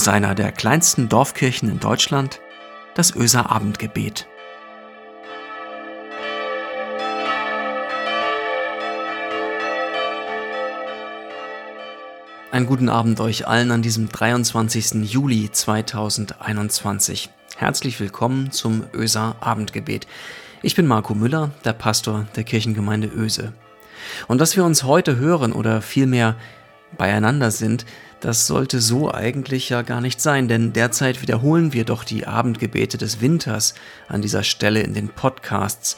Aus einer der kleinsten Dorfkirchen in Deutschland, das Öser Abendgebet. Einen guten Abend euch allen an diesem 23. Juli 2021. Herzlich willkommen zum Öser Abendgebet. Ich bin Marco Müller, der Pastor der Kirchengemeinde Öse. Und dass wir uns heute hören oder vielmehr beieinander sind, das sollte so eigentlich ja gar nicht sein, denn derzeit wiederholen wir doch die Abendgebete des Winters an dieser Stelle in den Podcasts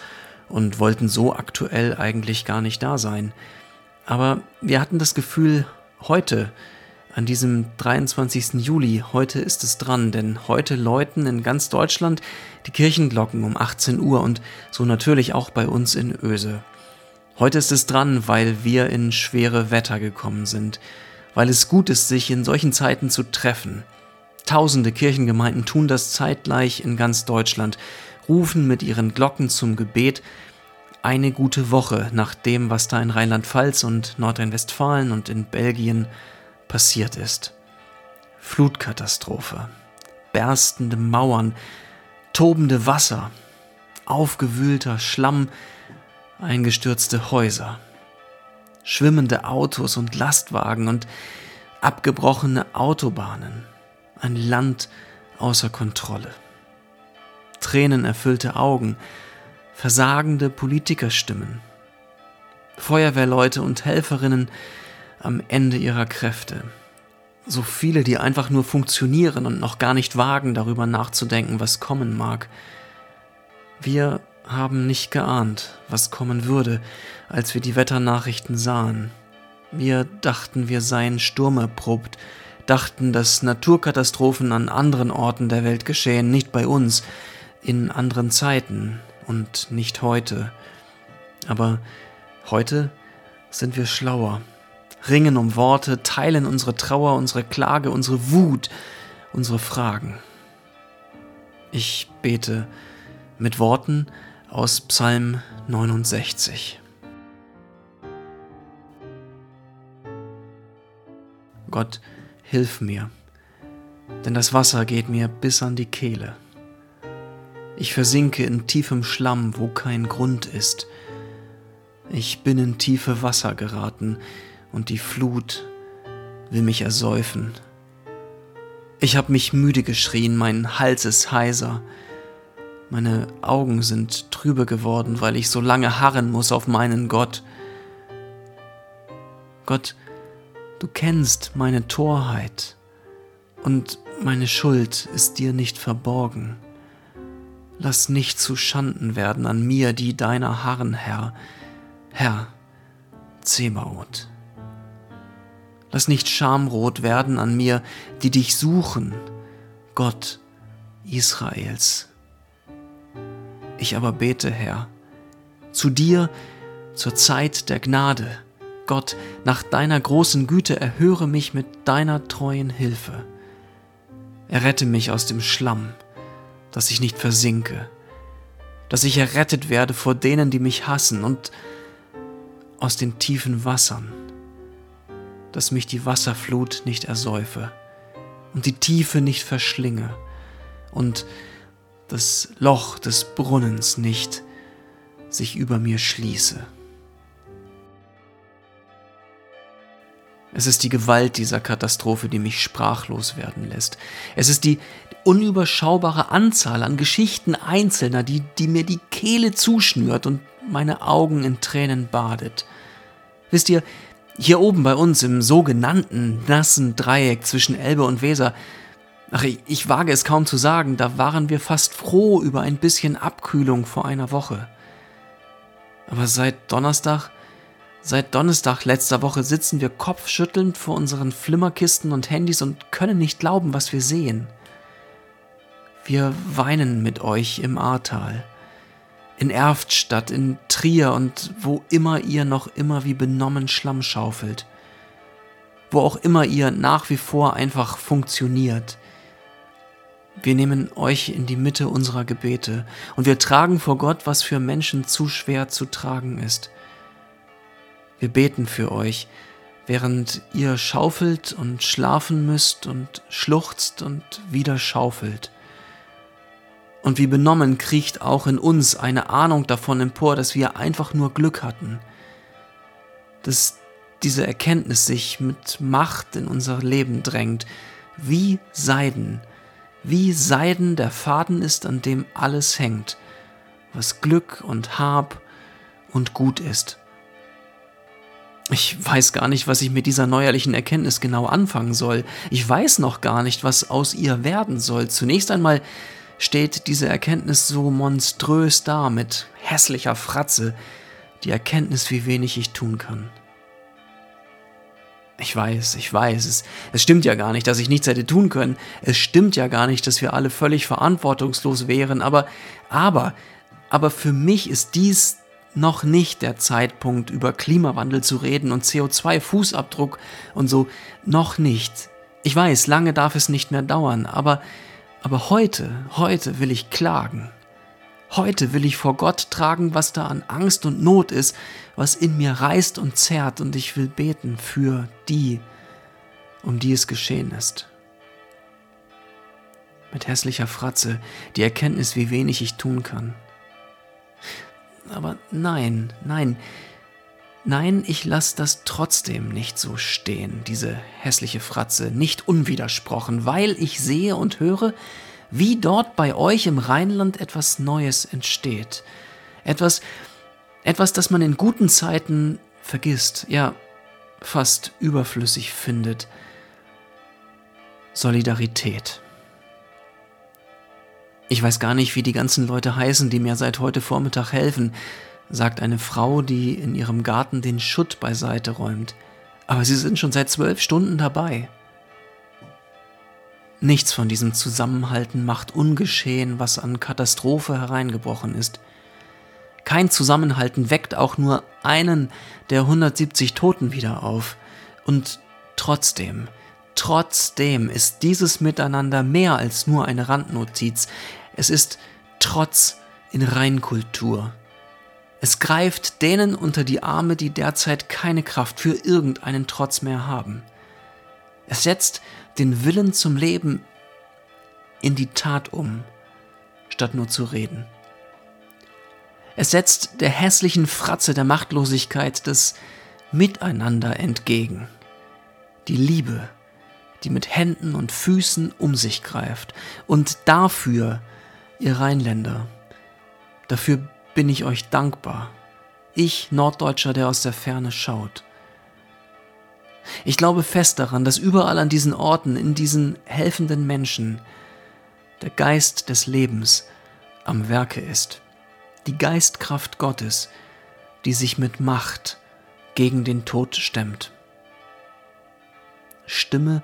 und wollten so aktuell eigentlich gar nicht da sein. Aber wir hatten das Gefühl, heute, an diesem 23. Juli, heute ist es dran, denn heute läuten in ganz Deutschland die Kirchenglocken um 18 Uhr und so natürlich auch bei uns in Öse. Heute ist es dran, weil wir in schwere Wetter gekommen sind, weil es gut ist, sich in solchen Zeiten zu treffen. Tausende Kirchengemeinden tun das zeitgleich in ganz Deutschland, rufen mit ihren Glocken zum Gebet eine gute Woche nach dem, was da in Rheinland-Pfalz und Nordrhein-Westfalen und in Belgien passiert ist. Flutkatastrophe, berstende Mauern, tobende Wasser, aufgewühlter Schlamm, eingestürzte Häuser, schwimmende Autos und Lastwagen und abgebrochene Autobahnen, ein Land außer Kontrolle, tränenerfüllte Augen, versagende Politikerstimmen, Feuerwehrleute und Helferinnen am Ende ihrer Kräfte. So viele, die einfach nur funktionieren und noch gar nicht wagen, darüber nachzudenken, was kommen mag. Wir haben nicht geahnt, was kommen würde, als wir die Wetternachrichten sahen. Wir dachten, wir seien sturmerprobt, dachten, dass Naturkatastrophen an anderen Orten der Welt geschehen, nicht bei uns, in anderen Zeiten, und nicht heute. Aber heute sind wir schlauer, ringen um Worte, teilen unsere Trauer, unsere Klage, unsere Wut, unsere Fragen. Ich bete mit Worten aus Psalm 69. Gott, hilf mir, denn das Wasser geht mir bis an die Kehle. Ich versinke in tiefem Schlamm, wo kein Grund ist. Ich bin in tiefe Wasser geraten, und die Flut will mich ersäufen. Ich hab mich müde geschrien, mein Hals ist heiser. Meine Augen sind trübe geworden, weil ich so lange harren muss auf meinen Gott. Gott, du kennst meine Torheit, und meine Schuld ist dir nicht verborgen. Lass nicht zu Schanden werden an mir, die deiner harren, Herr, Herr, Zebaoth. Lass nicht schamrot werden an mir, die dich suchen, Gott Israels. Ich aber bete, Herr, zu dir zur Zeit der Gnade, Gott, nach deiner großen Güte erhöre mich mit deiner treuen Hilfe. Errette mich aus dem Schlamm, dass ich nicht versinke, dass ich errettet werde vor denen, die mich hassen und aus den tiefen Wassern, dass mich die Wasserflut nicht ersäufe und die Tiefe nicht verschlinge und das Loch des Brunnens nicht sich über mir schließe. Es ist die Gewalt dieser Katastrophe, die mich sprachlos werden lässt. Es ist die unüberschaubare Anzahl an Geschichten Einzelner, die, die mir die Kehle zuschnürt und meine Augen in Tränen badet. Wisst ihr, hier oben bei uns im sogenannten nassen Dreieck zwischen Elbe und Weser, ach, ich, ich wage es kaum zu sagen, da waren wir fast froh über ein bisschen Abkühlung vor einer Woche. Aber seit Donnerstag Seit Donnerstag letzter Woche sitzen wir kopfschüttelnd vor unseren Flimmerkisten und Handys und können nicht glauben, was wir sehen. Wir weinen mit euch im Ahrtal, in Erftstadt, in Trier und wo immer ihr noch immer wie benommen Schlamm schaufelt, wo auch immer ihr nach wie vor einfach funktioniert. Wir nehmen euch in die Mitte unserer Gebete und wir tragen vor Gott, was für Menschen zu schwer zu tragen ist. Wir beten für euch, während ihr schaufelt und schlafen müsst und schluchzt und wieder schaufelt. Und wie benommen kriecht auch in uns eine Ahnung davon empor, dass wir einfach nur Glück hatten, dass diese Erkenntnis sich mit Macht in unser Leben drängt, wie Seiden, wie Seiden der Faden ist, an dem alles hängt, was Glück und Hab und Gut ist. Ich weiß gar nicht, was ich mit dieser neuerlichen Erkenntnis genau anfangen soll. Ich weiß noch gar nicht, was aus ihr werden soll. Zunächst einmal steht diese Erkenntnis so monströs da mit hässlicher Fratze, die Erkenntnis, wie wenig ich tun kann. Ich weiß, ich weiß, es, es stimmt ja gar nicht, dass ich nichts hätte tun können. Es stimmt ja gar nicht, dass wir alle völlig verantwortungslos wären, aber, aber, aber für mich ist dies noch nicht der Zeitpunkt, über Klimawandel zu reden und CO2-Fußabdruck und so. Noch nicht. Ich weiß, lange darf es nicht mehr dauern, aber, aber heute, heute will ich klagen. Heute will ich vor Gott tragen, was da an Angst und Not ist, was in mir reißt und zerrt, und ich will beten für die, um die es geschehen ist. Mit hässlicher Fratze die Erkenntnis, wie wenig ich tun kann. Aber nein, nein, nein, ich lasse das trotzdem nicht so stehen, diese hässliche Fratze, nicht unwidersprochen, weil ich sehe und höre, wie dort bei euch im Rheinland etwas Neues entsteht. Etwas, etwas, das man in guten Zeiten vergisst, ja, fast überflüssig findet. Solidarität. Ich weiß gar nicht, wie die ganzen Leute heißen, die mir seit heute Vormittag helfen, sagt eine Frau, die in ihrem Garten den Schutt beiseite räumt. Aber sie sind schon seit zwölf Stunden dabei. Nichts von diesem Zusammenhalten macht ungeschehen, was an Katastrophe hereingebrochen ist. Kein Zusammenhalten weckt auch nur einen der 170 Toten wieder auf. Und trotzdem, trotzdem ist dieses Miteinander mehr als nur eine Randnotiz. Es ist Trotz in Reinkultur. Es greift denen unter die Arme, die derzeit keine Kraft für irgendeinen Trotz mehr haben. Es setzt den Willen zum Leben in die Tat um, statt nur zu reden. Es setzt der hässlichen Fratze der Machtlosigkeit das Miteinander entgegen. Die Liebe, die mit Händen und Füßen um sich greift. Und dafür ihr Rheinländer. Dafür bin ich euch dankbar. Ich, Norddeutscher, der aus der Ferne schaut. Ich glaube fest daran, dass überall an diesen Orten, in diesen helfenden Menschen, der Geist des Lebens am Werke ist. Die Geistkraft Gottes, die sich mit Macht gegen den Tod stemmt. Stimme,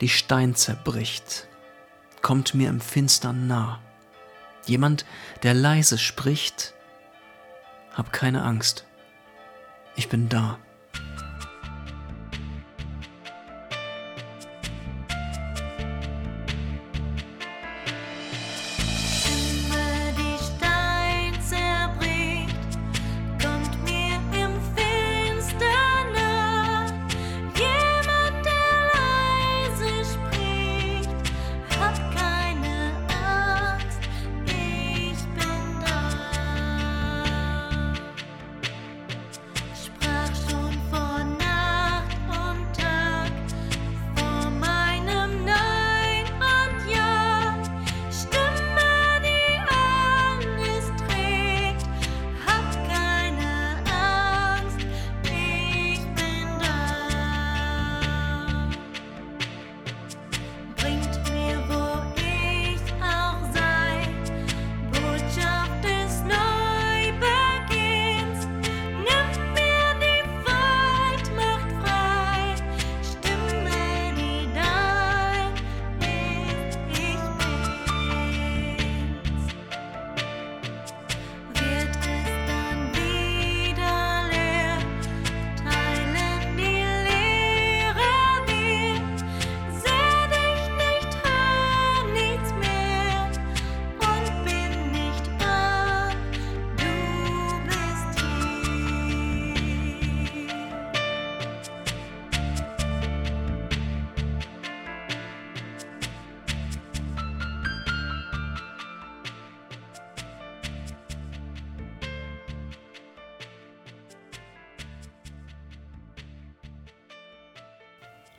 die Stein zerbricht, kommt mir im Finstern nah. Jemand, der leise spricht, hab keine Angst. Ich bin da.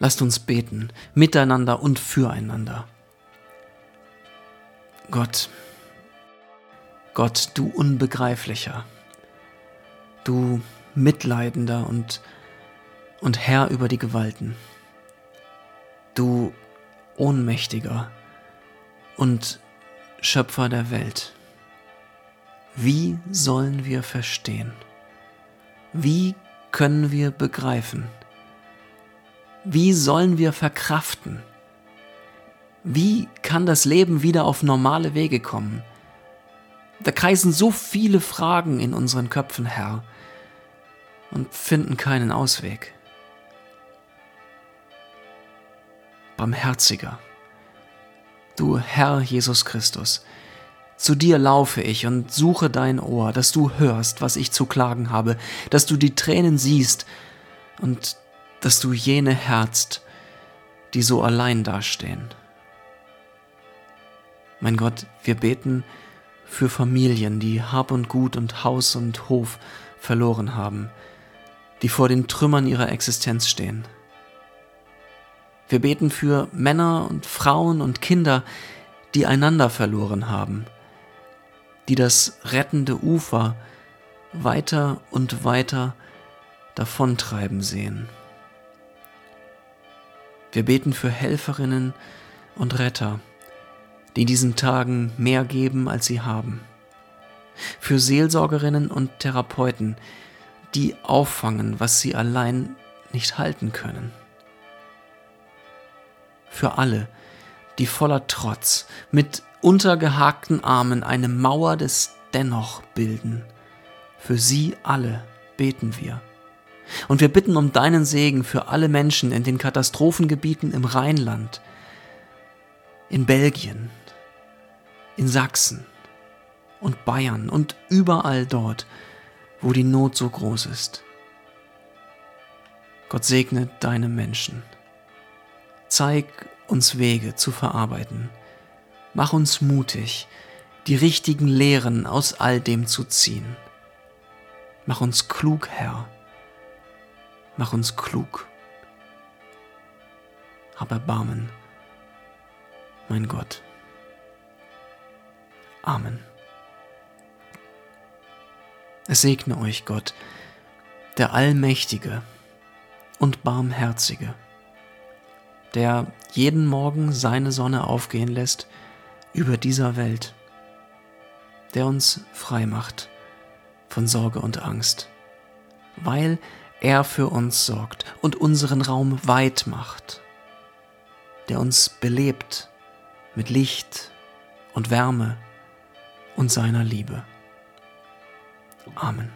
Lasst uns beten, miteinander und füreinander. Gott, Gott, du Unbegreiflicher, du Mitleidender und, und Herr über die Gewalten, du Ohnmächtiger und Schöpfer der Welt. Wie sollen wir verstehen? Wie können wir begreifen? Wie sollen wir verkraften? Wie kann das Leben wieder auf normale Wege kommen? Da kreisen so viele Fragen in unseren Köpfen, Herr, und finden keinen Ausweg. Barmherziger, du Herr Jesus Christus, zu dir laufe ich und suche dein Ohr, dass du hörst, was ich zu klagen habe, dass du die Tränen siehst und dass du jene herzt, die so allein dastehen. Mein Gott, wir beten für Familien, die Hab und Gut und Haus und Hof verloren haben, die vor den Trümmern ihrer Existenz stehen. Wir beten für Männer und Frauen und Kinder, die einander verloren haben, die das rettende Ufer weiter und weiter davontreiben sehen. Wir beten für Helferinnen und Retter, die in diesen Tagen mehr geben, als sie haben. Für Seelsorgerinnen und Therapeuten, die auffangen, was sie allein nicht halten können. Für alle, die voller Trotz mit untergehakten Armen eine Mauer des Dennoch bilden. Für sie alle beten wir. Und wir bitten um deinen Segen für alle Menschen in den Katastrophengebieten im Rheinland, in Belgien, in Sachsen und Bayern und überall dort, wo die Not so groß ist. Gott segne deine Menschen. Zeig uns Wege zu verarbeiten. Mach uns mutig, die richtigen Lehren aus all dem zu ziehen. Mach uns klug, Herr. Mach uns klug. Hab Erbarmen, mein Gott. Amen. Es segne euch Gott, der Allmächtige und Barmherzige, der jeden Morgen seine Sonne aufgehen lässt über dieser Welt, der uns frei macht von Sorge und Angst, weil er für uns sorgt und unseren Raum weit macht, der uns belebt mit Licht und Wärme und seiner Liebe. Amen.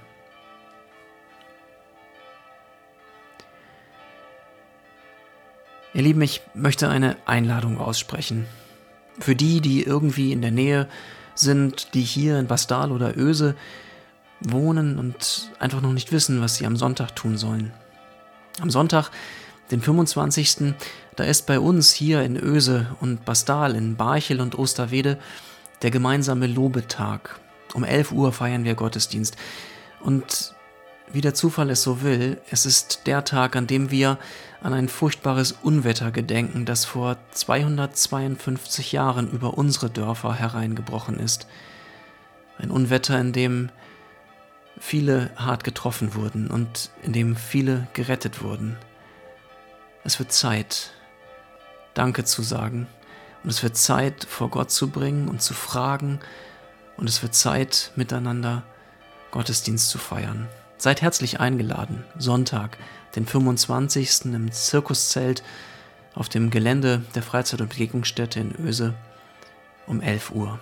Ihr Lieben, ich möchte eine Einladung aussprechen. Für die, die irgendwie in der Nähe sind, die hier in Bastal oder Öse wohnen und einfach noch nicht wissen, was sie am Sonntag tun sollen. Am Sonntag, den 25. Da ist bei uns hier in Öse und Bastal, in Barchel und Osterwede der gemeinsame Lobetag. Um 11 Uhr feiern wir Gottesdienst. Und wie der Zufall es so will, es ist der Tag, an dem wir an ein furchtbares Unwetter gedenken, das vor 252 Jahren über unsere Dörfer hereingebrochen ist. Ein Unwetter, in dem viele hart getroffen wurden und in dem viele gerettet wurden. Es wird Zeit, Danke zu sagen und es wird Zeit, vor Gott zu bringen und zu fragen und es wird Zeit, miteinander Gottesdienst zu feiern. Seid herzlich eingeladen, Sonntag, den 25. im Zirkuszelt auf dem Gelände der Freizeit- und Begegnungsstätte in Öse um 11 Uhr.